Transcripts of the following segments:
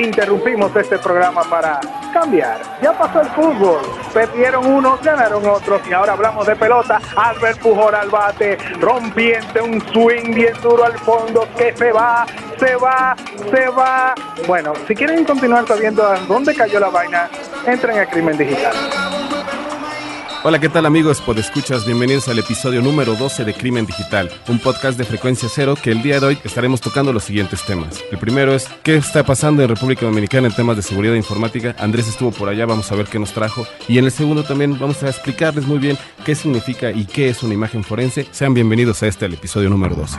interrumpimos este programa para cambiar. Ya pasó el fútbol, perdieron unos, ganaron otros y ahora hablamos de pelota. Albert Pujol al bate, rompiente, un swing bien duro al fondo que se va, se va, se va. Bueno, si quieren continuar sabiendo dónde cayó la vaina, entren a Crimen Digital. Hola, ¿qué tal amigos? Podescuchas, bienvenidos al episodio número 12 de Crimen Digital, un podcast de frecuencia cero que el día de hoy estaremos tocando los siguientes temas. El primero es qué está pasando en República Dominicana en temas de seguridad informática. Andrés estuvo por allá, vamos a ver qué nos trajo. Y en el segundo también vamos a explicarles muy bien qué significa y qué es una imagen forense. Sean bienvenidos a este, el episodio número 12.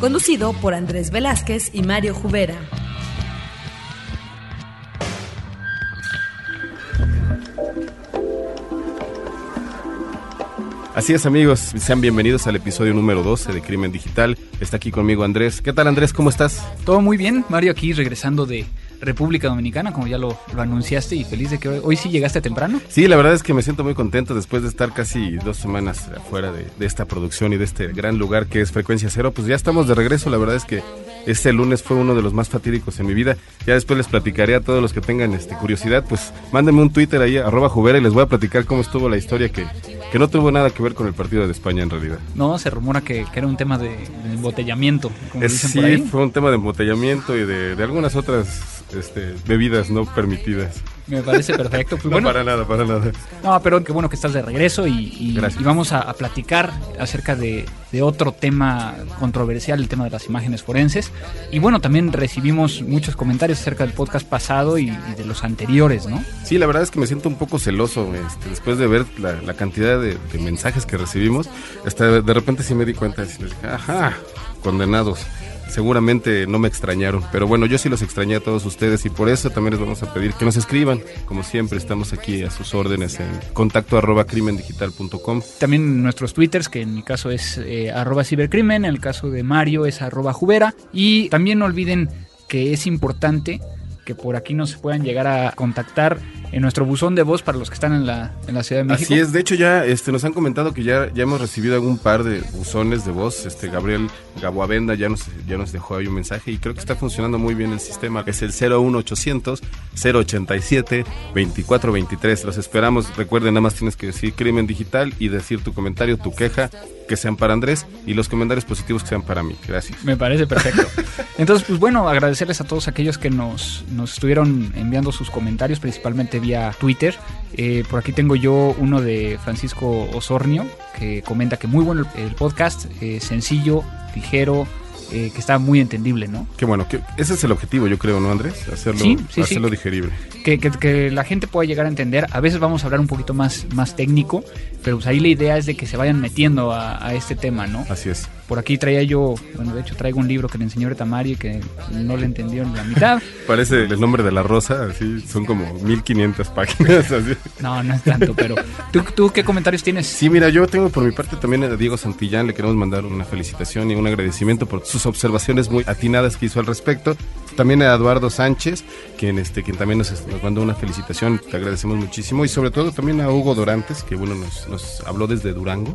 conducido por Andrés Velázquez y Mario Jubera. Así es amigos, sean bienvenidos al episodio número 12 de Crimen Digital. Está aquí conmigo Andrés. ¿Qué tal Andrés? ¿Cómo estás? Todo muy bien, Mario aquí regresando de República Dominicana, como ya lo, anunciaste, y feliz de que hoy, sí llegaste temprano. Sí, la verdad es que me siento muy contento después de estar casi dos semanas afuera de, de esta producción y de este gran lugar que es Frecuencia Cero. Pues ya estamos de regreso, la verdad es que este lunes fue uno de los más fatídicos en mi vida. Ya después les platicaré a todos los que tengan este, curiosidad, pues mándenme un Twitter ahí, arroba Jubera, y les voy a platicar cómo estuvo la historia que, que no tuvo nada que ver con el partido de España en realidad. No, se rumora que, era un tema de, embotellamiento. Como dicen sí, ahí. fue un tema de embotellamiento y de, de algunas otras este, bebidas no permitidas. Me parece perfecto. Pues no, para nada, para nada. No, pero qué bueno que estás de regreso y, vamos a, platicar acerca de, otro tema controversial, el tema de las imágenes forenses. Y bueno, también recibimos muchos comentarios acerca del podcast pasado y, de los anteriores, ¿no? Sí, la verdad es que me siento un poco celoso este, después de ver la, cantidad de, mensajes que recibimos. Hasta de repente sí me di cuenta de ajá, condenados seguramente no me extrañaron. Pero bueno, yo sí los extrañé a todos ustedes y por eso también les vamos a pedir que nos escriban. Como siempre, estamos aquí a sus órdenes en contacto arroba crimendigital.com. También nuestros twitters, que en mi caso es eh, arroba cibercrimen, en el caso de Mario es arroba jubera. Y también no olviden que es importante que por aquí nos puedan llegar a contactar en nuestro buzón de voz para los que están en la, en la Ciudad de México. Así es, de hecho ya este, nos han comentado que ya, ya hemos recibido algún par de buzones de voz. Este Gabriel Gaboavenda ya nos, ya nos dejó ahí un mensaje y creo que está funcionando muy bien el sistema. Es el 01800 087 2423. Los esperamos. Recuerden, nada más tienes que decir crimen digital y decir tu comentario, tu queja, que sean para Andrés y los comentarios positivos que sean para mí. Gracias. Me parece perfecto. Entonces, pues bueno, agradecerles a todos aquellos que nos, nos estuvieron enviando sus comentarios, principalmente vía Twitter. Eh, por aquí tengo yo uno de Francisco Osornio, que comenta que muy bueno el, podcast, eh, sencillo, ligero, eh, que está muy entendible, ¿no? Qué bueno, que ese es el objetivo, yo creo, ¿no, Andrés? Hacerlo, hacerlo digerible. Que, que, la gente pueda llegar a entender. A veces vamos a hablar un poquito más, más técnico, pero pues ahí la idea es de que se vayan metiendo a, a este tema, ¿no? Así es. Por aquí traía yo, bueno, de hecho traigo un libro que le enseñó Tamari que no le entendió ni la mitad. Parece el nombre de la rosa, así, son como 1500 páginas. Así. No, no es tanto, pero ¿tú, ¿tú qué comentarios tienes? Sí, mira, yo tengo por mi parte también a Diego Santillán, le queremos mandar una felicitación y un agradecimiento por sus observaciones muy atinadas que hizo al respecto. También a Eduardo Sánchez, quien, este, quien también nos, mandó una felicitación, te agradecemos muchísimo. Y sobre todo también a Hugo Dorantes, que bueno, nos, nos habló desde Durango.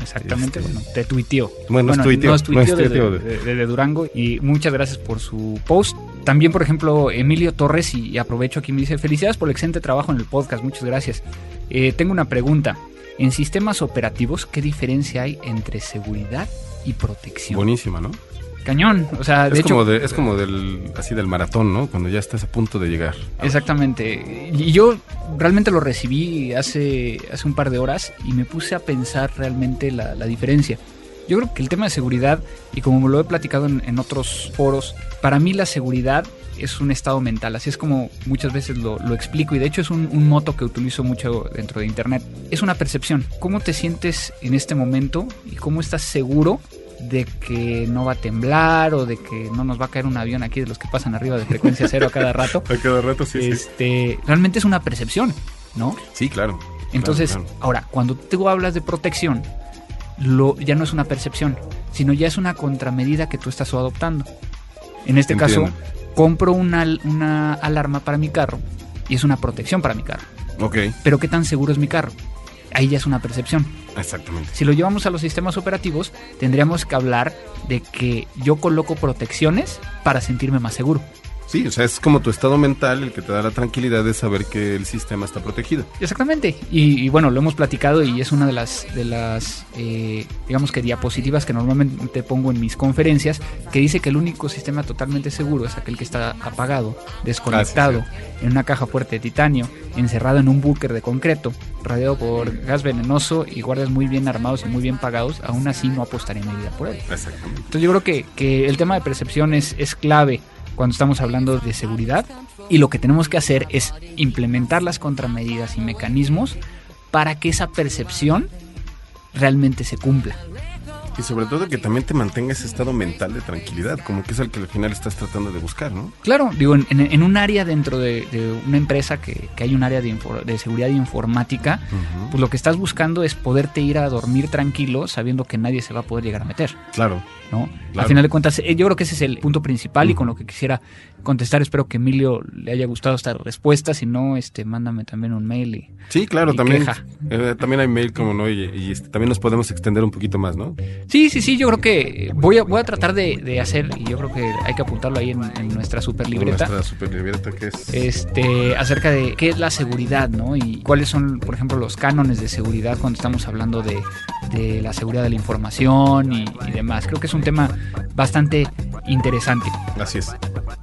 Exactamente, este, bueno, te tuiteó. Bueno, nos tuiteó, desde, Durango y muchas gracias por su post. También, por ejemplo, Emilio Torres, y, aprovecho aquí, me dice, felicidades por el excelente trabajo en el podcast, muchas gracias. Eh, tengo una pregunta. En sistemas operativos, ¿qué diferencia hay entre seguridad y protección? Buenísima, ¿no? Cañón. O sea, es como es como del así del maratón, ¿no? Cuando ya estás a punto de llegar. Exactamente. Y yo realmente lo recibí hace hace un par de horas y me puse a pensar realmente la, diferencia. Yo creo que el tema de seguridad, y como lo he platicado en, otros foros, para mí la seguridad es un estado mental, así es como muchas veces lo, explico y de hecho es un, un, moto que utilizo mucho dentro de Internet. Es una percepción, cómo te sientes en este momento y cómo estás seguro de que no va a temblar o de que no nos va a caer un avión aquí de los que pasan arriba de frecuencia cero a cada rato. A cada rato, sí, sí. Este, realmente es una percepción, ¿no? Sí, claro. Entonces, claro, claro. ahora, cuando tú hablas de protección, lo, ya no es una percepción, sino ya es una contramedida que tú estás adoptando. En este Entiendo. caso, compro una, una alarma para mi carro y es una protección para mi carro. Ok, Pero ¿qué tan seguro es mi carro? Ahí ya es una percepción. Exactamente. Si lo llevamos a los sistemas operativos, tendríamos que hablar de que yo coloco protecciones para sentirme más seguro. Sí, o sea, es como tu estado mental el que te da la tranquilidad de saber que el sistema está protegido. Exactamente. Y, y bueno, lo hemos platicado y es una de las, de las eh, digamos que diapositivas que normalmente pongo en mis conferencias, que dice que el único sistema totalmente seguro es aquel que está apagado, desconectado, en una caja fuerte de titanio, encerrado en un búnker de concreto, rodeado por gas venenoso y guardias muy bien armados y muy bien pagados, aún así no apostaría mi vida por él. Exactamente. Entonces yo creo que, que el tema de percepción es, es clave cuando estamos hablando de seguridad y lo que tenemos que hacer es implementar las contramedidas y mecanismos para que esa percepción realmente se cumpla. Y sobre todo que también te mantenga ese estado mental de tranquilidad, como que es el que al final estás tratando de buscar, ¿no? Claro, digo, en, un área dentro de, de una empresa que, que hay un área de, seguridad informática, pues lo que estás buscando es poderte ir a dormir tranquilo sabiendo que nadie se va a poder llegar a meter. Claro. ¿no? Claro. Al final de cuentas, eh, yo creo que ese es el punto principal y con lo que quisiera contestar. Espero que Emilio le haya gustado esta respuesta. Si no, este, mándame también un mail. Y... Sí, claro, Y también. eh, también hay mail como no, y, y, este, también nos podemos extender un poquito más, ¿no? Sí, sí, sí, yo creo que voy a, voy a tratar de, de hacer, y yo creo que hay que apuntarlo ahí en, en nuestra super libreta. Nuestra super libreta que es. Este, acerca de qué es la seguridad, ¿no? Y cuáles son, por ejemplo, los cánones de seguridad cuando estamos hablando de, de la seguridad de la información y, y demás. Creo que es un tema bastante interesante. Así es.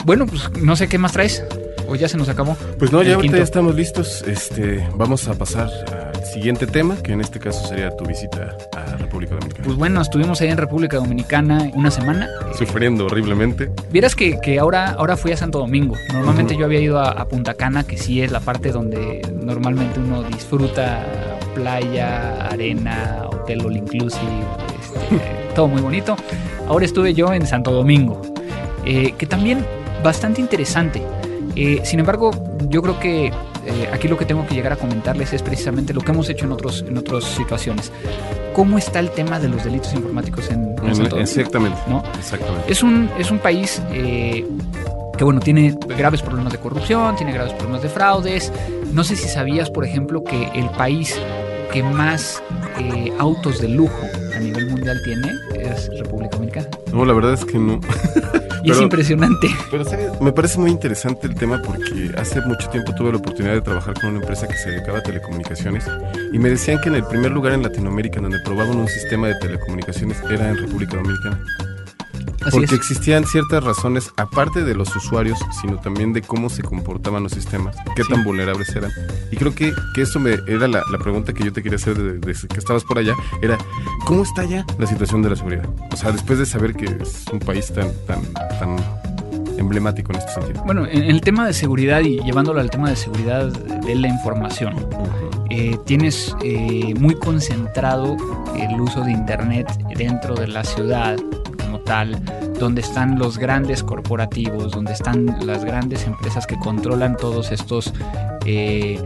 Bueno, pues no sé qué más traes. O ya se nos acabó. Pues no, ya ahorita quinto. ya estamos listos. Este, vamos a pasar al siguiente tema, que en este caso sería tu visita a República Dominicana. Pues bueno, estuvimos ahí en República Dominicana una semana. Sufriendo horriblemente. Vieras que, que ahora, ahora fui a Santo Domingo. Normalmente yo había ido a, a Punta Cana, que sí es la parte donde normalmente uno disfruta playa, arena, hotel all inclusive, este, todo muy bonito. Ahora estuve yo en Santo Domingo, eh, que también bastante interesante. Eh, sin embargo, yo creo que eh, aquí lo que tengo que llegar a comentarles es precisamente lo que hemos hecho en, otros, en otras situaciones. ¿Cómo está el tema de los delitos informáticos en, en En- Santo exactamente. ¿no? Exactamente. Es un, es un país eh, que, bueno, tiene graves problemas de corrupción, tiene graves problemas de fraudes. No sé si sabías, por ejemplo, que el país que más eh, autos de lujo a nivel mundial tiene es República Dominicana. No, la verdad es que no. Y es Pero- impresionante. Pero ¿sabes? me parece muy interesante el tema porque hace mucho tiempo tuve la oportunidad de trabajar con una empresa que se dedicaba a telecomunicaciones y me decían que en el primer lugar en Latinoamérica donde probaban un sistema de telecomunicaciones era en República Dominicana. Así porque es. existían ciertas razones, aparte de los usuarios, sino también de cómo se comportaban los sistemas, qué Sí. tan vulnerables eran. Y creo que, que eso me, era la, la pregunta que yo te quería hacer de- desde que estabas por allá, era, ¿cómo está ya la situación de la seguridad? O sea, después de saber que es un país tan, tan, tan emblemático en este sentido. Bueno, en el tema de seguridad y llevándolo al tema de seguridad de la información, eh, tienes eh, muy concentrado el uso de Internet dentro de la ciudad como tal, donde están los grandes corporativos, donde están las grandes empresas que controlan todos estos eh,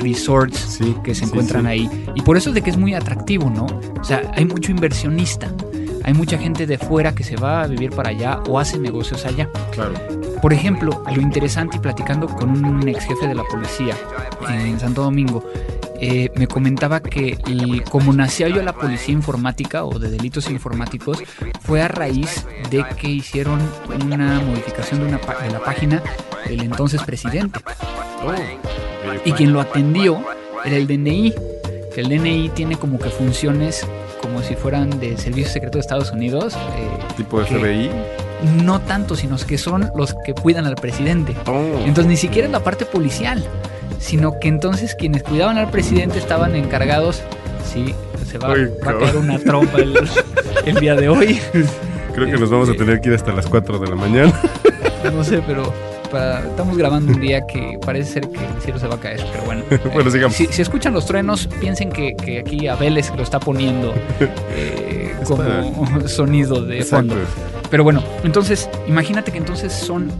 resorts Sí, que se sí, encuentran sí. ahí. Y por eso es de que es muy atractivo, ¿no? O sea, hay mucho inversionista. Hay mucha gente de fuera que se va a vivir para allá o hace negocios allá. Claro. Por ejemplo, lo interesante y platicando con un ex jefe de la policía en Santo Domingo, eh, me comentaba que como nació yo la policía informática o de delitos informáticos, fue a raíz de que hicieron una modificación de, una, de la página del entonces presidente. Y quien lo atendió era el DNI, que el DNI tiene como que funciones como si fueran de Servicio Secreto de Estados Unidos. eh, Tipo FBI. No tanto, sino que son los que cuidan al presidente. Oh. Entonces ni siquiera es la parte policial, sino que entonces quienes cuidaban al presidente estaban encargados, sí, se va, a caer una trompa el, el día de hoy, Creo que nos vamos a Este- tener que ir hasta las 4 de la mañana. no sé, pero para- estamos grabando un día que parece ser que el cielo se va a caer, pero bueno. Bueno, Eh, sigamos. Si, si escuchan los truenos, piensen que, que aquí Abeles lo está poniendo eh, como sonido de Exacto. fondo. Pero bueno, entonces, imagínate que entonces son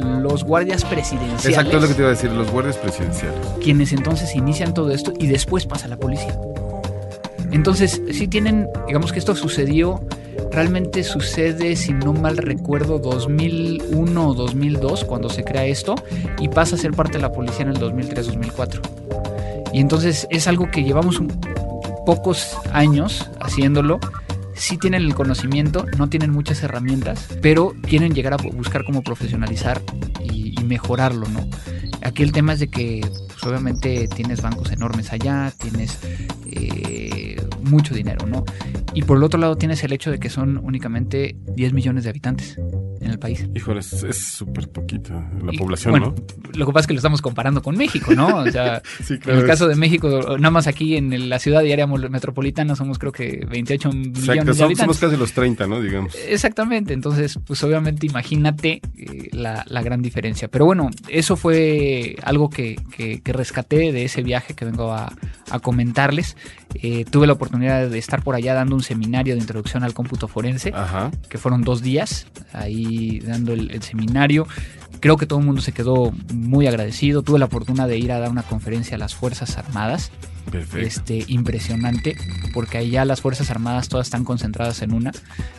los guardias presidenciales Exacto es lo que te iba a decir, los guardias presidenciales. quienes entonces inician todo esto y después pasa la policía. Entonces, sí tienen, digamos que esto sucedió, realmente sucede, si no mal recuerdo, 2001 o 2002, cuando se crea esto, y pasa a ser parte de la policía en el 2003-2004. Y entonces es algo que llevamos un- pocos años haciéndolo. Sí tienen el conocimiento, no tienen muchas herramientas, pero quieren llegar a buscar cómo profesionalizar y, mejorarlo, ¿no? Aquí el tema es de que, pues, obviamente, tienes bancos enormes allá, tienes eh, mucho dinero, ¿no? Y por el otro lado tienes el hecho de que son únicamente 10 millones de habitantes en el país. Híjole, es súper poquita la Y, población, bueno, ¿no? Lo que pasa es que lo estamos comparando con México, ¿no? O sea, Sí, en el caso de México, nada más aquí en la ciudad y área metropolitana somos creo que 28 Exacto, millones de somos, habitantes. somos casi los 30, ¿no? Digamos. Exactamente, entonces pues obviamente imagínate eh, la, la gran diferencia. Pero bueno, eso fue algo que, que- que rescaté de ese viaje que vengo a, a comentarles. Eh, tuve la oportunidad de estar por allá dando un seminario de introducción al cómputo forense, Ajá. que fueron dos días ahí dando el, el seminario. Creo que todo el mundo se quedó muy agradecido. Tuve la fortuna de ir a dar una conferencia a las Fuerzas Armadas Perfecto. este, impresionante, porque allá las Fuerzas Armadas todas están concentradas en una,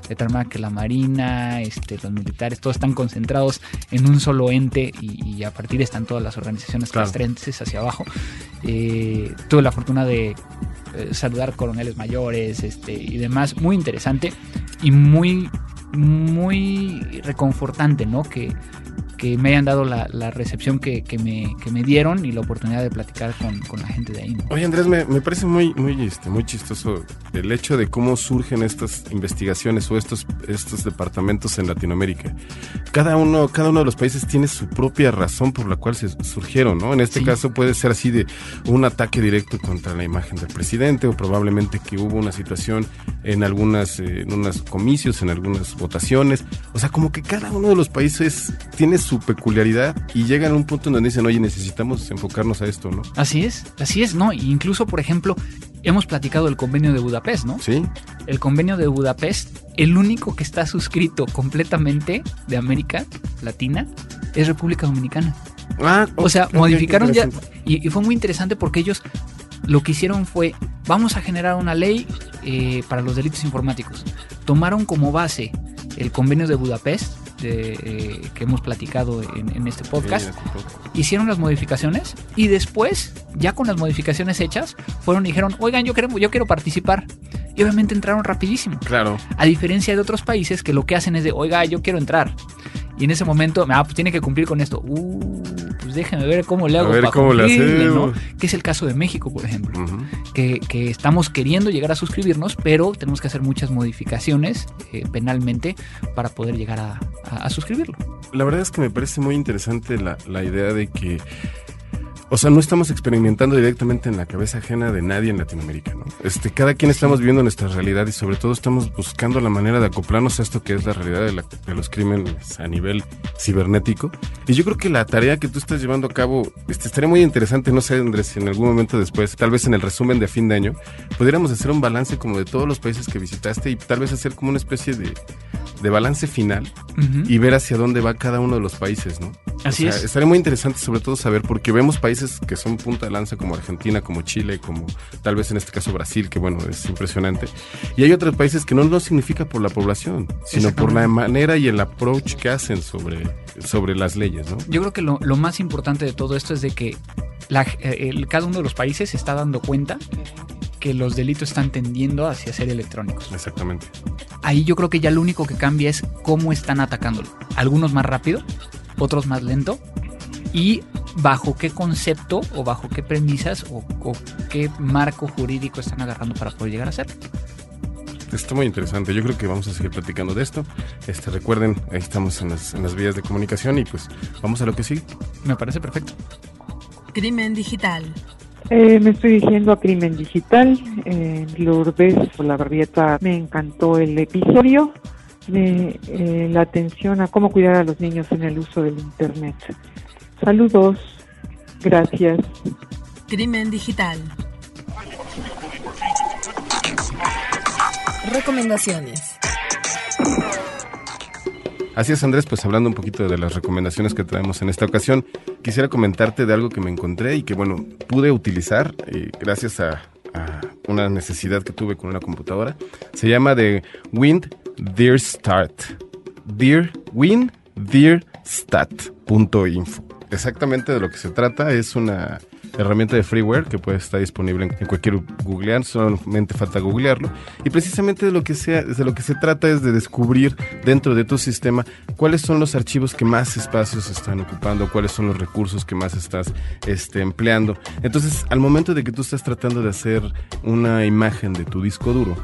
de tal manera que la Marina, este, los militares, todos están concentrados en un solo ente y, y a partir están todas las organizaciones Claro. castrenses hacia abajo. Eh, tuve la fortuna de eh, saludar coroneles mayores este, y demás, muy interesante y muy, muy reconfortante, ¿no? Que, que me hayan dado la, la recepción que, que me, que me dieron y la oportunidad de platicar con, con la gente de ahí. ¿no? Oye Andrés, me, me parece muy, muy, este, muy chistoso el hecho de cómo surgen estas investigaciones o estos, estos departamentos en Latinoamérica. Cada uno, cada uno de los países tiene su propia razón por la cual se surgieron, ¿no? En este Sí. caso puede ser así de un ataque directo contra la imagen del presidente o probablemente que hubo una situación en algunas, eh, en unos comicios, en algunas votaciones. O sea, como que cada uno de los países tiene su peculiaridad y llegan a un punto en donde dicen, oye, necesitamos enfocarnos a esto, ¿no? Así es, así es, ¿no? Incluso, por ejemplo, hemos platicado del convenio de Budapest, ¿no? Sí, El convenio de Budapest, el único que está suscrito completamente de América Latina es República Dominicana. Ah, O sea, modificaron ya, y fue muy interesante porque ellos lo que hicieron fue, vamos a generar una ley eh, para los delitos informáticos. Tomaron como base el convenio de Budapest, de, eh, que hemos platicado en, en este podcast, hicieron las modificaciones y después, ya con las modificaciones hechas, fueron y dijeron, oigan, yo quiero, yo quiero participar. Y obviamente entraron rapidísimo. Claro. A diferencia de otros países que lo que hacen es de, oiga, yo quiero entrar. Y en ese momento, ah, pues tiene que cumplir con esto. Uh, pues déjeme ver cómo le A hago ver para cómo le hacemos. ¿no? Que es el caso de México, por ejemplo. Que, que estamos queriendo llegar a suscribirnos, pero tenemos que hacer muchas modificaciones eh, penalmente para poder llegar a, a- a suscribirlo. La verdad es que me parece muy interesante la, la idea de que, o sea, no estamos experimentando directamente en la cabeza ajena de nadie en Latinoamérica, ¿no? Este, cada quien estamos viviendo nuestra realidad y sobre todo estamos buscando la manera de acoplarnos a esto que es la realidad de, la- de los crímenes a nivel cibernético. Y yo creo que la tarea que tú estás llevando a cabo, este, estaría muy interesante, no sé, Andrés, si en algún momento después, tal vez en el resumen de fin de año, pudiéramos hacer un balance como de todos los países que visitaste y tal vez hacer como una especie de, de balance final Ujú. y ver hacia dónde va cada uno de los países, ¿no? Así O sea, es. Estaría muy interesante sobre todo saber, porque vemos países que son punta de lanza como Argentina, como Chile, como tal vez en este caso Brasil, que bueno, es impresionante. Y hay otros países que no lo significa por la población, sino por la manera y el approach que hacen sobre, sobre las leyes, ¿no? Yo creo que lo, lo más importante de todo esto es de que la- eh, el- cada uno de los países se está dando cuenta que los delitos están tendiendo hacia ser electrónicos. Exactamente. Ahí yo creo que ya lo único que cambia es cómo están atacándolo. Algunos más rápido, otros más lento. Y bajo qué concepto o bajo qué premisas o, o qué marco jurídico están agarrando para poder llegar a hacerlo. Está muy interesante. Yo creo que vamos a seguir platicando de esto. Este, recuerden, ahí estamos en las, en las vías de comunicación y pues vamos a lo que sigue. Me parece perfecto. Crimen digital. Eh, me estoy dirigiendo a Crimen Digital. Eh, Lourdes Olavarrieta, me encantó el episodio. de eh, la atención a cómo cuidar a los niños en el uso del Internet. Saludos, gracias. Crimen digital. Recomendaciones. Así es, Andrés, pues hablando un poquito de las recomendaciones que traemos en esta ocasión, quisiera comentarte de algo que me encontré y que, bueno, pude utilizar eh, gracias a, a, una necesidad que tuve con una computadora. Se llama de Wind Dear Start. Dear Wind Dear Stat.info. Exactamente de lo que se trata es una herramienta de freeware que puede estar disponible en, cualquier googlear, solamente falta googlearlo. Y precisamente de lo que sea, de lo que se trata es de descubrir dentro de tu sistema cuáles son los archivos que más espacios están ocupando, cuáles son los recursos que más estás este, empleando. Entonces, al momento de que tú estás tratando de hacer una imagen de tu disco duro,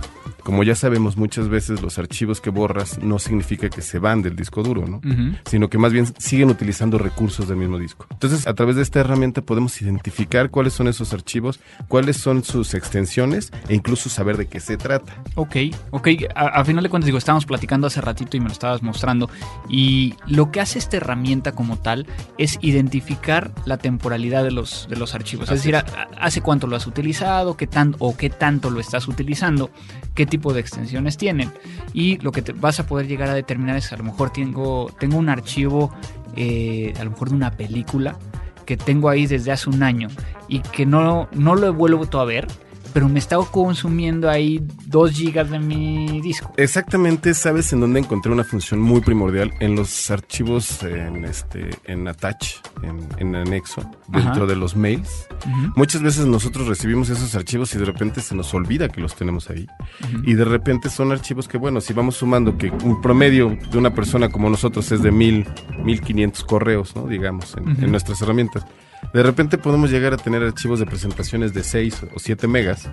como ya sabemos, muchas veces los archivos que borras no significa que se van del disco duro, ¿no? Uh -huh. Sino que más bien siguen utilizando recursos del mismo disco. Entonces, a través de esta herramienta podemos identificar cuáles son esos archivos, cuáles son sus extensiones e incluso saber de qué se trata. Ok, ok. A, a final de cuentas, digo, estábamos platicando hace ratito y me lo estabas mostrando. Y lo que hace esta herramienta como tal es identificar la temporalidad de los, de los archivos. Así es decir, hace cuánto lo has utilizado, qué tan, o qué tanto lo estás utilizando, qué tipo de extensiones tienen. Y lo que te vas a poder llegar a determinar es a lo mejor tengo, tengo un archivo, eh, a lo mejor de una película, que tengo ahí desde hace un año y que no, no lo he vuelto a ver, pero me está consumiendo ahí 2 gigas de mi disco. Exactamente, sabes en dónde encontré una función muy primordial en los archivos en este en attach, en, en anexo, dentro Ajá. de los mails. Uh -huh. Muchas veces nosotros recibimos esos archivos y de repente se nos olvida que los tenemos ahí. Uh -huh. Y de repente son archivos que, bueno, si vamos sumando que un promedio de una persona como nosotros es de mil, mil quinientos correos, ¿no? Digamos, en, uh -huh. en nuestras herramientas de repente podemos llegar a tener archivos de presentaciones de 6 o 7 megas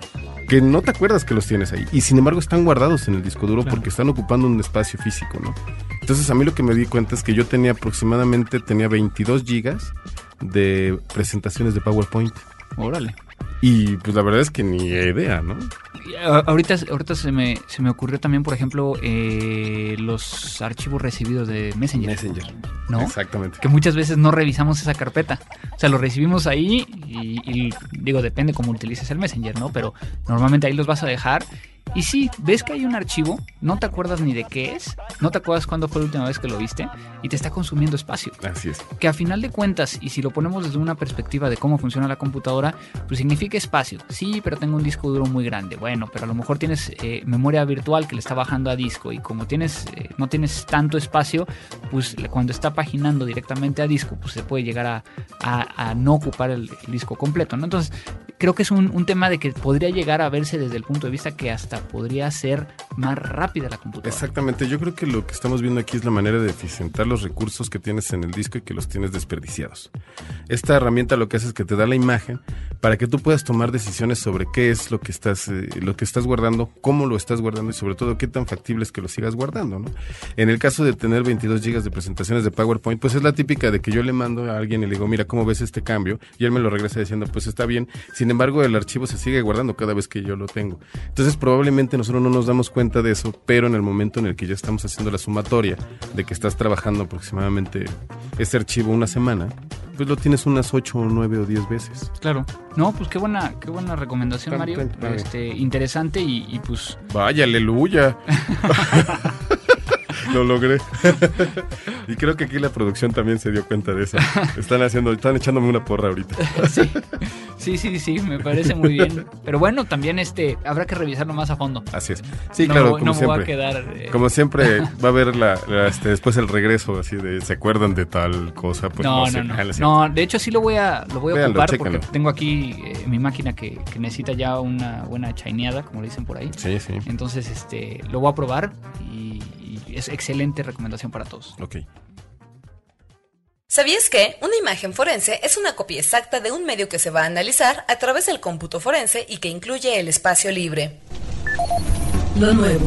que no te acuerdas que los tienes ahí y sin embargo están guardados en el disco duro claro. porque están ocupando un espacio físico, ¿no? Entonces a mí lo que me di cuenta es que yo tenía aproximadamente tenía 22 gigas de presentaciones de PowerPoint. Órale. Y pues la verdad es que ni idea, ¿no? Ahorita, ahorita se, me, se me ocurrió también, por ejemplo, eh, los archivos recibidos de Messenger. Messenger. ¿No? Exactamente. Que muchas veces no revisamos esa carpeta. O sea, lo recibimos ahí y, y digo, depende cómo utilices el Messenger, ¿no? Pero normalmente ahí los vas a dejar y sí, ves que hay un archivo, no te acuerdas ni de qué es, no te acuerdas cuándo fue la última vez que lo viste y te está consumiendo espacio. Así es. Que a final de cuentas, y si lo ponemos desde una perspectiva de cómo funciona la computadora, pues significa espacio. Sí, pero tengo un disco duro muy grande. Bueno, pero a lo mejor tienes eh, memoria virtual que le está bajando a disco y como tienes eh, no tienes tanto espacio, pues cuando está paginando directamente a disco, pues se puede llegar a, a, a no ocupar el, el, disco completo. ¿no? Entonces, creo que es un, un tema de que podría llegar a verse desde el punto de vista que hasta podría ser más rápida la computadora. Exactamente, yo creo que lo que estamos viendo aquí es la manera de eficientar los recursos que tienes en el disco y que los tienes desperdiciados. Esta herramienta lo que hace es que te da la imagen para que tú puedas tomar decisiones sobre qué es lo que estás, eh, lo que estás guardando, cómo lo estás guardando y sobre todo qué tan factible es que lo sigas guardando. ¿no? En el caso de tener 22 gigas de presentaciones de PowerPoint, pues es la típica de que yo le mando a alguien y le digo, mira, ¿cómo ves este cambio? Y él me lo regresa diciendo, pues está bien. Sin embargo, el archivo se sigue guardando cada vez que yo lo tengo. Entonces, probablemente nosotros no nos damos cuenta de eso, pero en el momento en el que ya estamos haciendo la sumatoria de que estás trabajando aproximadamente ese archivo una semana, pues lo tienes unas 8 o 9 o 10 veces. Claro. No, pues qué buena, qué buena recomendación, Mario. Este, interesante y, y pues. Vaya, aleluya. lo logré. y creo que aquí la producción también se dio cuenta de eso. Están haciendo, están echándome una porra ahorita. sí. Sí, sí, sí, me parece muy bien. Pero bueno, también este habrá que revisarlo más a fondo. Así es. Sí, no, claro, como no siempre. Va a quedar, eh... Como siempre va a haber la, la este, después el regreso así de se acuerdan de tal cosa, pues no, no, sé. no, no. no, de hecho sí lo voy a lo voy a Véanlo, ocupar porque tengo aquí eh, mi máquina que, que, necesita ya una buena chaineada, como le dicen por ahí. Sí, sí. Entonces, este lo voy a probar y es excelente recomendación para todos. Ok. ¿Sabías que una imagen forense es una copia exacta de un medio que se va a analizar a través del cómputo forense y que incluye el espacio libre? Lo nuevo.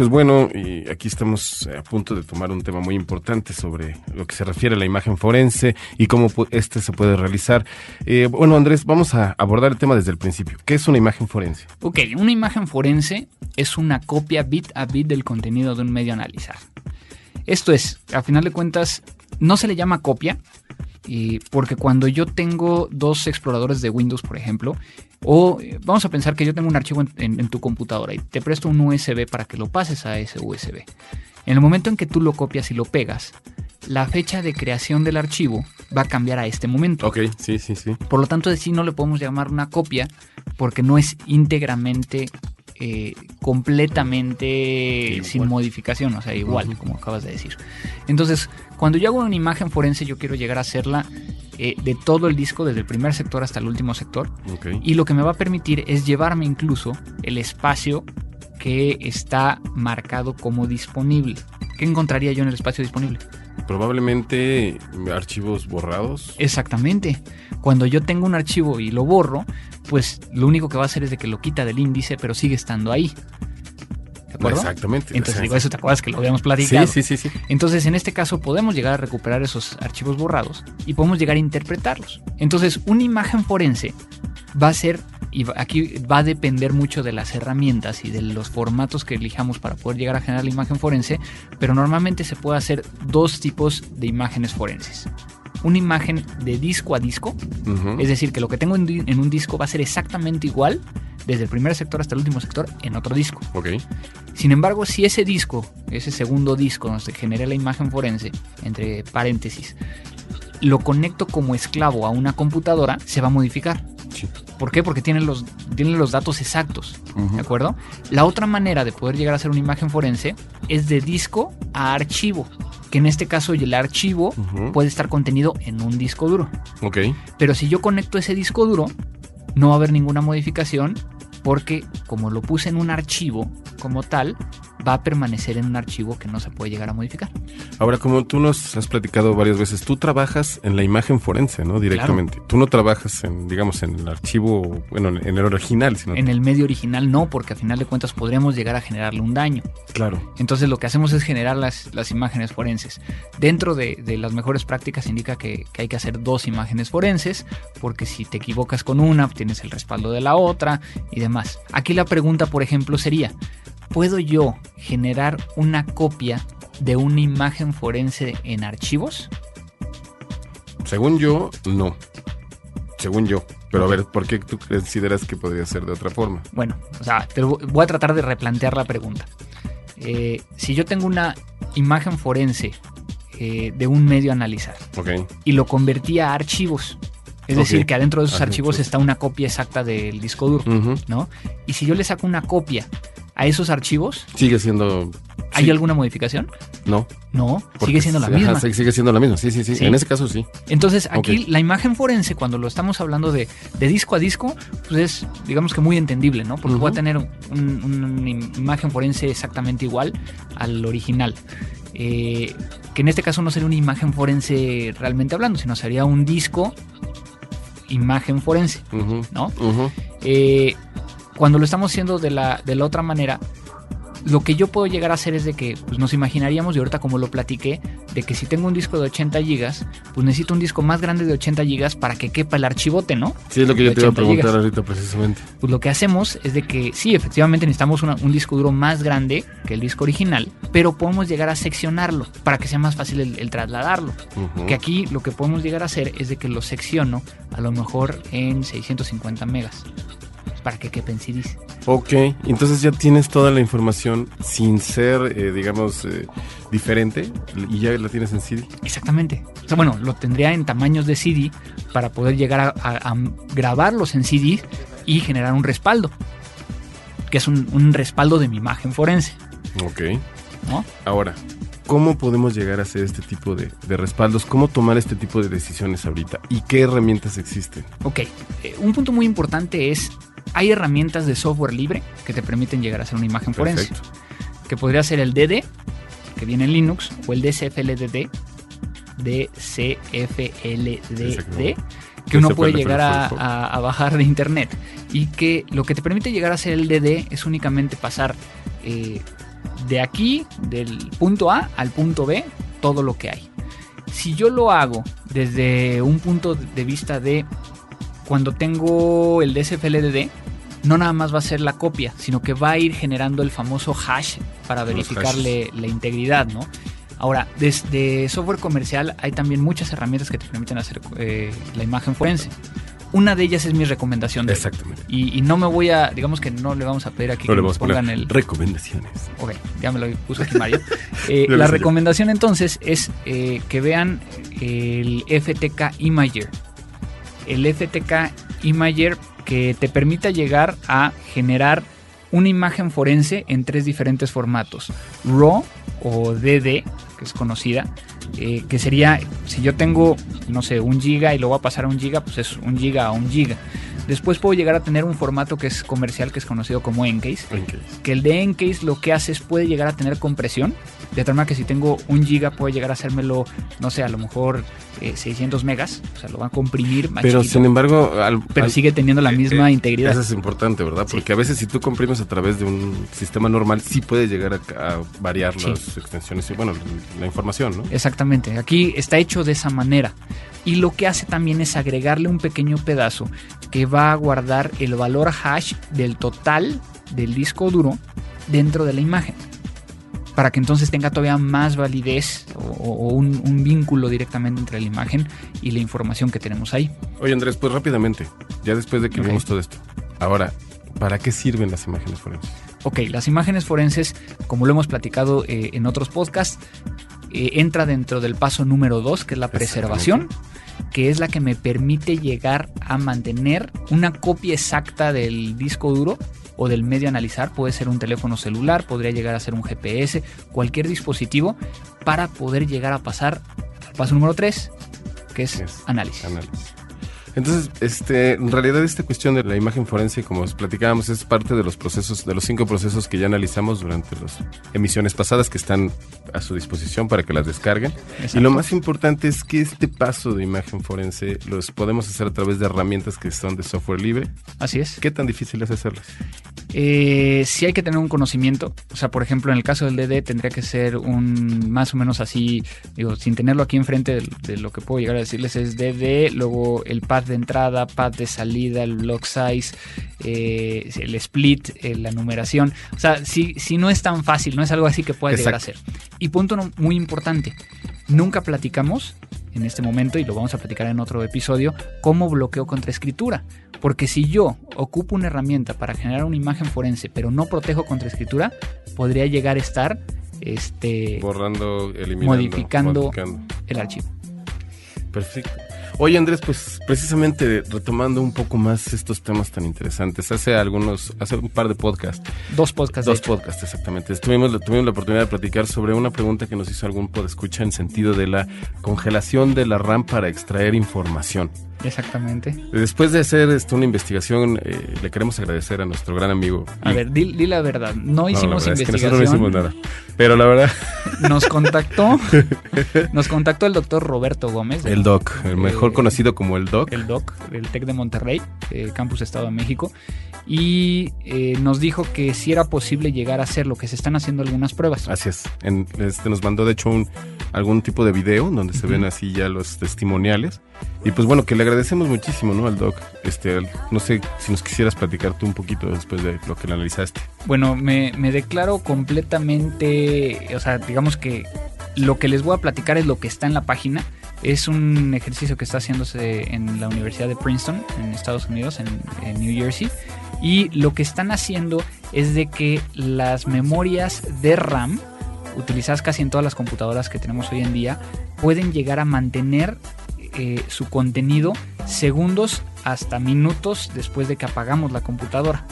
Pues bueno, y aquí estamos a punto de tomar un tema muy importante sobre lo que se refiere a la imagen forense y cómo este se puede realizar. Eh, bueno, Andrés, vamos a abordar el tema desde el principio. ¿Qué es una imagen forense? Ok, una imagen forense es una copia bit a bit del contenido de un medio a analizar. Esto es, a final de cuentas, no se le llama copia, porque cuando yo tengo dos exploradores de Windows, por ejemplo, o eh, vamos a pensar que yo tengo un archivo en, tu computadora y te presto un USB para que lo pases a ese USB. En el momento en que tú lo copias y lo pegas, la fecha de creación del archivo va a cambiar a este momento. Ok, sí, sí, sí. Por lo tanto, de sí no le podemos llamar una copia porque no es íntegramente eh, completamente sin modificación, o sea, igual, como acabas de decir. Entonces, cuando yo hago una imagen forense, yo quiero llegar a hacerla eh, de todo el disco, desde el primer sector hasta el último sector. Y lo que me va a permitir es llevarme incluso el espacio que está marcado como disponible. ¿Qué encontraría yo en el espacio disponible? Probablemente archivos borrados. Exactamente. Cuando yo tengo un archivo y lo borro, pues lo único que va a hacer es de que lo quita del índice, pero sigue estando ahí. Exactamente. Entonces, digo, eso te acuerdas que lo habíamos platicado. Sí, sí, sí, sí. Entonces, en este caso, podemos llegar a recuperar esos archivos borrados y podemos llegar a interpretarlos. Entonces, una imagen forense va a ser y aquí va a depender mucho de las herramientas y de los formatos que elijamos para poder llegar a generar la imagen forense, pero normalmente se puede hacer dos tipos de imágenes forenses. Una imagen de disco a disco, es decir, que lo que tengo en, un disco va a ser exactamente igual desde el primer sector hasta el último sector en otro disco. Sin embargo, si ese disco, ese segundo disco donde se genera la imagen forense, entre paréntesis, lo conecto como esclavo a una computadora, se va a modificar. ¿Por qué? Porque tiene los, tiene los datos exactos. ¿De acuerdo? La otra manera de poder llegar a hacer una imagen forense es de disco a archivo. Que en este caso el archivo puede estar contenido en un disco duro. Ok. Pero si yo conecto ese disco duro, no va a haber ninguna modificación porque como lo puse en un archivo como tal, va a permanecer en un archivo que no se puede llegar a modificar. Ahora, como tú nos has platicado varias veces, tú trabajas en la imagen forense, ¿no? Directamente. Tú no trabajas en, digamos, en el archivo, bueno, en el original, sino... En el medio original no, porque a final de cuentas podríamos llegar a generarle un daño. Claro. Entonces lo que hacemos es generar las, las imágenes forenses. Dentro de, las mejores prácticas indica que, que hay que hacer dos imágenes forenses, porque si te equivocas con una, tienes el respaldo de la otra y demás. Aquí la pregunta, por ejemplo, sería, ¿puedo yo generar una copia de una imagen forense en archivos? Según yo, no. Según yo. Pero a ver, ¿por qué tú consideras que podría ser de otra forma? Bueno, o sea, te voy a tratar de replantear la pregunta. Eh, si yo tengo una imagen forense eh, de un medio a analizar y lo convertí a archivos, es decir, que adentro de esos archivos está una copia exacta del disco duro, ¿no? Y si yo le saco una copia a esos archivos. Sigue siendo. ¿Hay alguna modificación? No. No, sigue siendo la misma. sigue siendo la misma, sí, sí, sí, En ese caso sí. Entonces, aquí la imagen forense, cuando lo estamos hablando de, disco a disco, pues es, digamos que muy entendible, ¿no? Porque voy a tener una imagen forense exactamente igual al original. Eh, que en este caso no sería una imagen forense realmente hablando, sino sería un disco imagen forense, ¿no? Eh, cuando lo estamos haciendo de la, de la otra manera, lo que yo puedo llegar a hacer es de que pues, nos imaginaríamos, y ahorita como lo platiqué, de que si tengo un disco de 80 gigas, pues necesito un disco más grande de 80 gigas para que quepa el archivote, ¿no? Sí, es lo que yo te iba a preguntar ahorita precisamente. Pues lo que hacemos es de que sí, efectivamente necesitamos un disco duro más grande que el disco original, pero podemos llegar a seccionarlo para que sea más fácil el, trasladarlo. Que aquí lo que podemos llegar a hacer es de que lo secciono a lo mejor en 650 megas para que quepen CDs. Ok, entonces ya tienes toda la información sin ser, eh, digamos, eh, diferente y ya la tienes en CD. Exactamente. O sea, bueno, lo tendría en tamaños de CD para poder llegar a, grabarlos en CD y generar un respaldo, que es un, respaldo de mi imagen forense. Ok. Ahora, ¿cómo podemos llegar a hacer este tipo de, respaldos? ¿Cómo tomar este tipo de decisiones ahorita? ¿Y qué herramientas existen? Ok, eh, un punto muy importante es hay herramientas de software libre que te permiten llegar a hacer una imagen forense. Que podría ser el DD, que viene en Linux, o el DCFLDD, DCFLDD, que uno puede llegar a, bajar de internet. Y que lo que te permite llegar a hacer el DD es únicamente pasar eh, de aquí, del punto A al punto B, todo lo que hay. Si yo lo hago desde un punto de vista de cuando tengo el DSFLDD, no nada más va a ser la copia, sino que va a ir generando el famoso hash para verificarle la integridad, ¿no? Ahora, desde software comercial hay también muchas herramientas que te permiten hacer eh, la imagen forense. Una de ellas es mi recomendación. De Exactamente. Y, no me voy a, digamos que no le vamos a pedir aquí no que nos pongan el... Recomendaciones. Ok, ya me lo puso aquí Mario. Eh, la recomendación entonces es eh, que vean el FTK Imager. El FTK Imager que te permita llegar a generar una imagen forense en tres diferentes formatos. RAW o DD, que es conocida, eh, que sería, si yo tengo, no sé, un giga y lo voy a pasar a un giga, pues es un giga a un giga. Después puedo llegar a tener un formato que es comercial, que es conocido como Encase. Que el de Encase lo que hace es puede llegar a tener compresión. De tal manera que si tengo un giga puede llegar a hacérmelo, no sé, a lo mejor 600 eh, megas. O sea, lo va a comprimir más Pero sin embargo... pero sigue teniendo la eh, misma integridad. Eso es importante, ¿verdad? Porque a veces si tú comprimes a través de un sistema normal, sí puede llegar a, variar las extensiones y, bueno, la información, ¿no? Exactamente. Aquí está hecho de esa manera y lo que hace también es agregarle un pequeño pedazo que va a guardar el valor hash del total del disco duro dentro de la imagen para que entonces tenga todavía más validez o, un, vínculo directamente entre la imagen y la información que tenemos ahí. Oye Andrés, pues rápidamente, ya después de que vimos todo esto, ahora, ¿para qué sirven las imágenes forenses? Ok, las imágenes forenses, como lo hemos platicado eh, en otros podcasts, eh, entra dentro del paso número 2, que es la preservación, que es la que me permite llegar a mantener una copia exacta del disco duro o del medio a analizar. Puede ser un teléfono celular, podría llegar a ser un GPS, cualquier dispositivo, para poder llegar a pasar al paso número 3, que es, análisis. análisis. Entonces, este, en realidad esta cuestión de la imagen forense, como platicábamos, es parte de los procesos, de los cinco procesos que ya analizamos durante las emisiones pasadas que están a su disposición para que las descarguen. Y lo más importante es que este paso de imagen forense los podemos hacer a través de herramientas que son de software libre. Así es. ¿Qué tan difícil es hacerlas? Eh, sí hay que tener un conocimiento. O sea, por ejemplo, en el caso del DD tendría que ser un más o menos así, digo, sin tenerlo aquí enfrente de, de lo que puedo llegar a decirles es DD, luego el path de entrada, pad de salida, el block size, eh, el split, eh, la numeración. O sea, si, si no es tan fácil, no es algo así que puedes llegar a hacer. Y punto muy importante, nunca platicamos en este momento, y lo vamos a platicar en otro episodio, cómo bloqueo contra escritura. Porque si yo ocupo una herramienta para generar una imagen forense, pero no protejo contra escritura, podría llegar a estar este, borrando, eliminando, modificando. el archivo. Perfecto. Oye Andrés, pues precisamente retomando un poco más estos temas tan interesantes, hace algunos, hace un par de podcasts. Dos podcasts. Dos podcasts, exactamente. Tuvimos, tuvimos la oportunidad de platicar sobre una pregunta que nos hizo algún podescucha en sentido de la congelación de la RAM para extraer información. Exactamente. Después de hacer esto, una investigación, eh, le queremos agradecer a nuestro gran amigo. A ver, di, la verdad. No hicimos investigación. no hicimos nada. Pero la verdad. Nos contactó. nos contactó el doctor Roberto Gómez. El Doc, el mejor conocido como el Doc. El Doc, del TEC de Monterrey, Campus Estado de México. Y eh, nos dijo que si era posible llegar a hacer lo que se están haciendo algunas pruebas. Así es. este, nos mandó, de hecho, un, algún tipo de video donde se ven así ya los testimoniales. Y pues bueno, que le agradecemos muchísimo, ¿no? Al doc. Este, no sé si nos quisieras platicar tú un poquito después de lo que le analizaste. Bueno, me, declaro completamente, o sea, digamos que lo que les voy a platicar es lo que está en la página. Es un ejercicio que está haciéndose en la Universidad de Princeton, en Estados Unidos, en, New Jersey. Y lo que están haciendo es de que las memorias de RAM, utilizadas casi en todas las computadoras que tenemos hoy en día, pueden llegar a mantener eh, su contenido segundos hasta minutos después de que apagamos la computadora.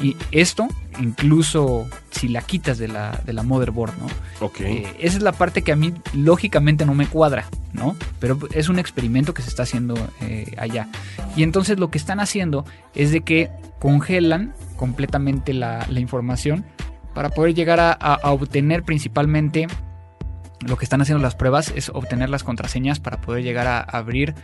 Y esto, incluso si la quitas de la, de la motherboard, ¿no? Ok. Eh, esa es la parte que a mí lógicamente no me cuadra, ¿no? Pero es un experimento que se está haciendo eh, allá. Y entonces lo que están haciendo es de que congelan completamente la, información para poder llegar a obtener principalmente lo que están haciendo las pruebas es obtener las contraseñas para poder llegar a abrir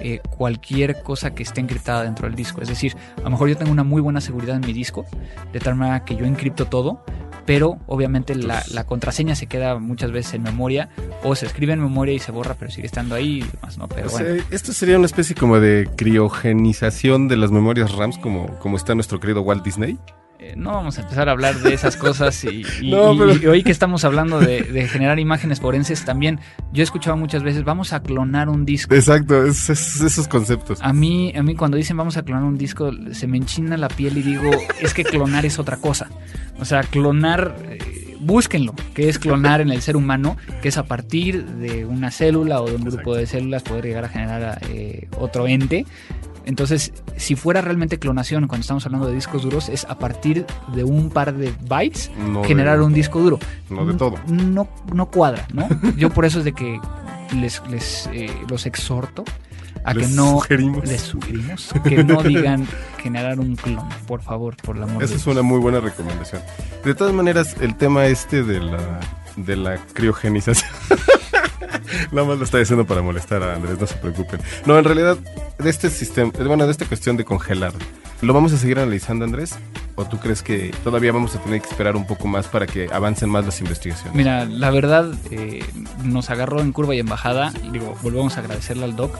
eh, cualquier cosa que esté encriptada dentro del disco. Es decir, a lo mejor yo tengo una muy buena seguridad en mi disco, de tal manera que yo encripto todo, pero obviamente la, la contraseña se queda muchas veces en memoria o se escribe en memoria y se borra, pero sigue estando ahí y demás, ¿no? Pero O sea, bueno. esto sería una especie como de criogenización de las memorias RAMs, como, como está nuestro querido Walt Disney. Eh, no vamos a empezar a hablar de esas cosas y, y- No, y- pero- y hoy que estamos hablando de, de generar imágenes forenses también, yo he escuchado muchas veces, vamos a clonar un disco. Exacto, es- es- esos conceptos. A mí, a mí cuando dicen vamos a clonar un disco, se me enchina la piel y digo, es que clonar es otra cosa. O sea, clonar, eh, búsquenlo, que es clonar en el ser humano, que es a partir de una célula o de un grupo de células poder llegar a generar eh, otro ente. Entonces, si fuera realmente clonación, cuando estamos hablando de discos duros, es a partir de un par de bytes No de- generar un disco duro. no de todo. No, no cuadra, ¿no? Yo por eso es de que les, les eh, los exhorto a Les que no sugerimos. les sugerimos que no digan generar un clon, por favor, por la amor de Esa es Dios. una muy buena recomendación. De todas maneras, el tema este de la, de la criogenización. Nada más lo está diciendo para molestar a Andrés, no se preocupen. No, en realidad, de este sistema, bueno, de esta cuestión de congelar, ¿lo vamos a seguir analizando, Andrés? ¿O tú crees que todavía vamos a tener que esperar un poco más para que avancen más las investigaciones? Mira, la verdad eh, nos agarró en curva y en bajada. Y digo, volvemos a agradecerle al doc.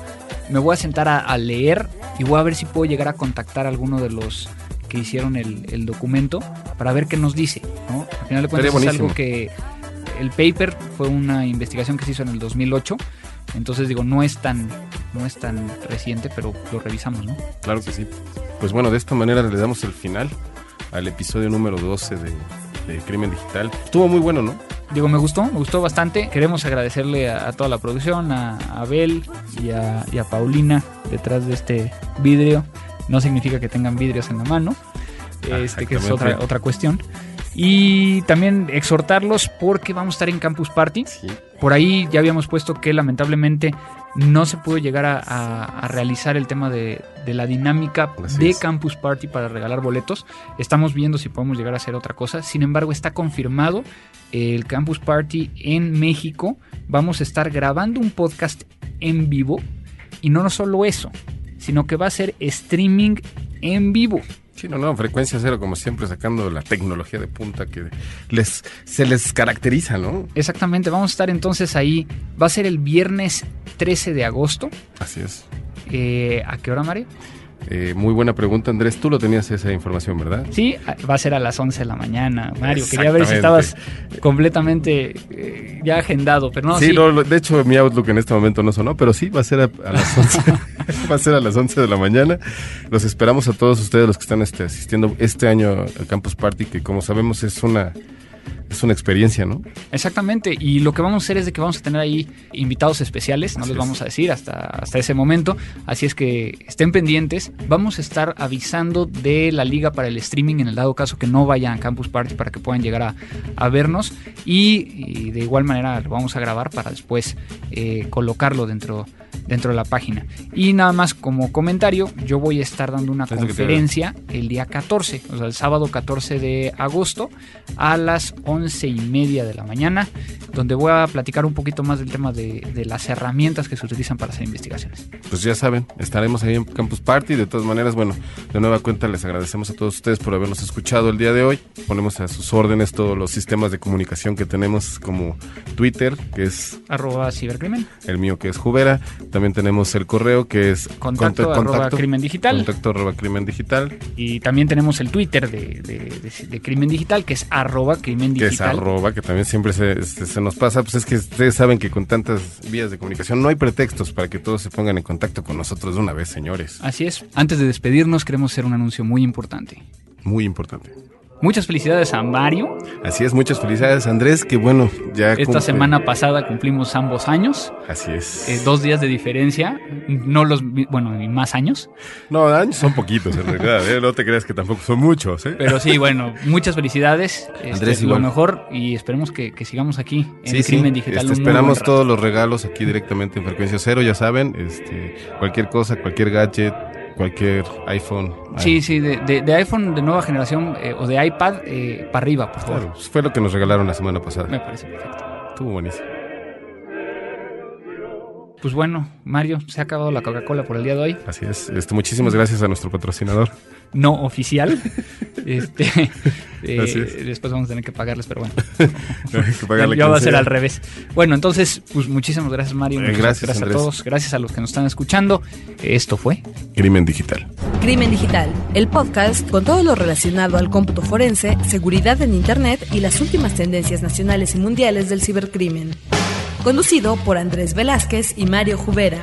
Me voy a sentar a, a leer y voy a ver si puedo llegar a contactar a alguno de los que hicieron el, el documento para ver qué nos dice. ¿no? Al final de cuentas es algo que el paper fue una investigación que se hizo en el 2008. Entonces digo, no es tan, no es tan reciente, pero lo revisamos, ¿no? Claro que sí. Pues bueno, de esta manera le damos el final al episodio número 12 de, de Crimen Digital. Estuvo muy bueno, ¿no? Digo, me gustó, me gustó bastante. Queremos agradecerle a, a toda la producción, a, a Abel y a, y a Paulina detrás de este vidrio. No significa que tengan vidrios en la mano, este, que es otra, otra cuestión. Y también exhortarlos porque vamos a estar en Campus Party. Sí. Por ahí ya habíamos puesto que lamentablemente no se pudo llegar a, a- a realizar el tema de, de la dinámica Así de es. Campus Party para regalar boletos. Estamos viendo si podemos llegar a hacer otra cosa. Sin embargo, está confirmado el Campus Party en México. Vamos a estar grabando un podcast en vivo. Y no solo eso, sino que va a ser streaming en vivo. Sí, no, no, frecuencia cero, como siempre, sacando la tecnología de punta que les, se les caracteriza, ¿no? Exactamente, vamos a estar entonces ahí. Va a ser el viernes 13 de agosto. Así es. Eh, ¿A qué hora, Mario? Eh, muy buena pregunta, Andrés. Tú lo tenías esa información, ¿verdad? Sí, va a ser a las 11 de la mañana. Mario, quería ver si estabas completamente eh, ya agendado, pero no, sí, sí. no, de hecho mi Outlook en este momento no sonó, pero sí, va a ser a, a las 11. va a ser a las 11 de la mañana. Los esperamos a todos ustedes los que están este, asistiendo este año al Campus Party, que como sabemos es una, es una experiencia, ¿no? Exactamente, y lo que vamos a hacer es de que vamos a tener ahí invitados especiales, no Así les es. vamos a decir hasta, hasta ese momento, así es que estén pendientes, vamos a estar avisando de la liga para el streaming en el dado caso que no vayan a Campus Party para que puedan llegar a, a vernos y, y de igual manera lo vamos a grabar para después eh, colocarlo dentro, dentro de la página. Y nada más como comentario, yo voy a estar dando una conferencia el día 14, o sea, el sábado 14 de agosto a las 11 y media de la mañana, donde voy a platicar un poquito más del tema de, de las herramientas que se utilizan para hacer investigaciones. Pues ya saben, estaremos ahí en Campus Party. De todas maneras, bueno, de nueva cuenta les agradecemos a todos ustedes por habernos escuchado el día de hoy. Ponemos a sus órdenes todos los sistemas de comunicación que tenemos como Twitter, que es Arroba cibercrimen, el mío que es Jubera. También tenemos el correo que es contacto, conta- arroba crimen digital. Contacto arroba crimen digital, Y también tenemos el Twitter de, de- de- de crimen digital, que es arroba crimen que digital. arroba, que también siempre se, se- se nos pasa. Pues es que ustedes saben que con tantas vías de comunicación no hay pretextos para que todos se pongan en contacto con nosotros de una vez, señores. Así es. Antes de despedirnos, queremos hacer un anuncio muy importante. Muy importante. Muchas felicidades a Mario. Así es, muchas felicidades, Andrés, que bueno, ya Esta cumple- semana pasada cumplimos ambos años. Así es. eh, dos días de diferencia, no los, bueno, y más años. No, años son poquitos en realidad, ¿eh? no te creas que tampoco son muchos, ¿eh? Pero sí, bueno, muchas felicidades. Este, Andrés, lo igual. mejor y esperemos que, que sigamos aquí en Sí, sí, Crimen Digital. este, esperamos todos los regalos aquí directamente en Frecuencia Cero, ya saben, este, cualquier cosa, cualquier gadget, cualquier iPhone. Sí, sí, de, de- de iPhone de nueva generación eh, o de iPad eh, para arriba, por favor. Claro, fue lo que nos regalaron la semana pasada. Me parece perfecto. Estuvo buenísimo. pues bueno, Mario, se ha acabado la Coca-Cola por el día de hoy. Así es. Este, muchísimas gracias a nuestro patrocinador. No oficial. este, eh, después vamos a tener que pagarles, pero bueno. que pagarle ya va a ser al revés. Bueno, entonces, pues muchísimas gracias, Mario. Eh, gracias, gracias a todos. Gracias a los que nos están escuchando. Esto fue Crimen Digital. Crimen Digital, el podcast con todo lo relacionado al cómputo forense, seguridad en Internet y las últimas tendencias nacionales y mundiales del cibercrimen conducido por Andrés Velázquez y Mario Jubera.